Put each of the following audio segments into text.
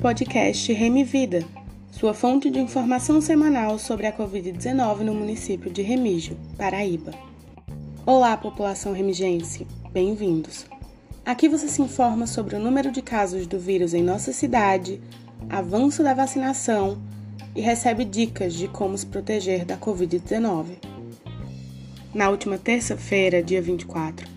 podcast Remi Vida, sua fonte de informação semanal sobre a Covid-19 no município de Remígio, Paraíba. Olá, população remigense, bem-vindos. Aqui você se informa sobre o número de casos do vírus em nossa cidade, avanço da vacinação e recebe dicas de como se proteger da Covid-19. Na última terça-feira, dia 24,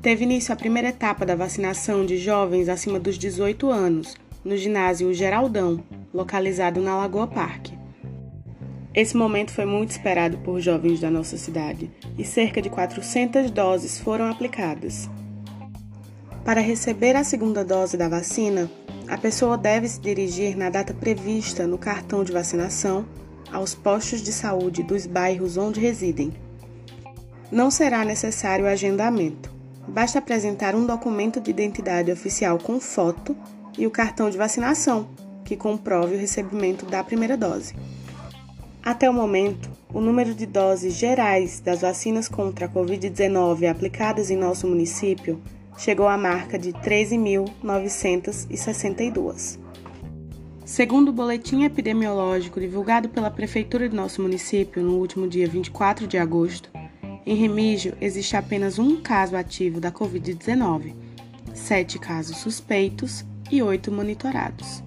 teve início a primeira etapa da vacinação de jovens acima dos 18 anos, no ginásio Geraldão, localizado na Lagoa Parque. Esse momento foi muito esperado por jovens da nossa cidade e cerca de 400 doses foram aplicadas. Para receber a segunda dose da vacina, a pessoa deve se dirigir na data prevista no cartão de vacinação aos postos de saúde dos bairros onde residem. Não será necessário agendamento. Basta apresentar um documento de identidade oficial com foto e o cartão de vacinação, que comprove o recebimento da primeira dose. Até o momento, o número de doses gerais das vacinas contra a Covid-19 aplicadas em nosso município chegou à marca de 13.962. Segundo o boletim epidemiológico divulgado pela Prefeitura de nosso município no último dia 24 de agosto, em Remígio, existe apenas um caso ativo da Covid-19, sete casos suspeitos e oito monitorados.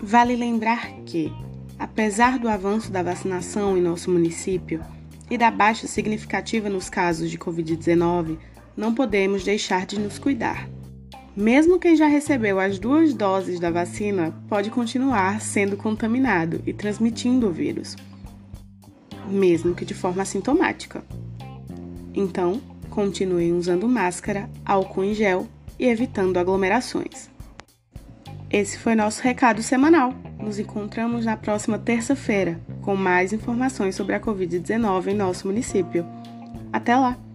Vale lembrar que, apesar do avanço da vacinação em nosso município e da baixa significativa nos casos de Covid-19, não podemos deixar de nos cuidar. Mesmo quem já recebeu as duas doses da vacina pode continuar sendo contaminado e transmitindo o vírus mesmo que de forma assintomática. Então, continuem usando máscara, álcool em gel e evitando aglomerações. Esse foi nosso recado semanal. Nos encontramos na próxima terça-feira com mais informações sobre a Covid-19 em nosso município. Até lá!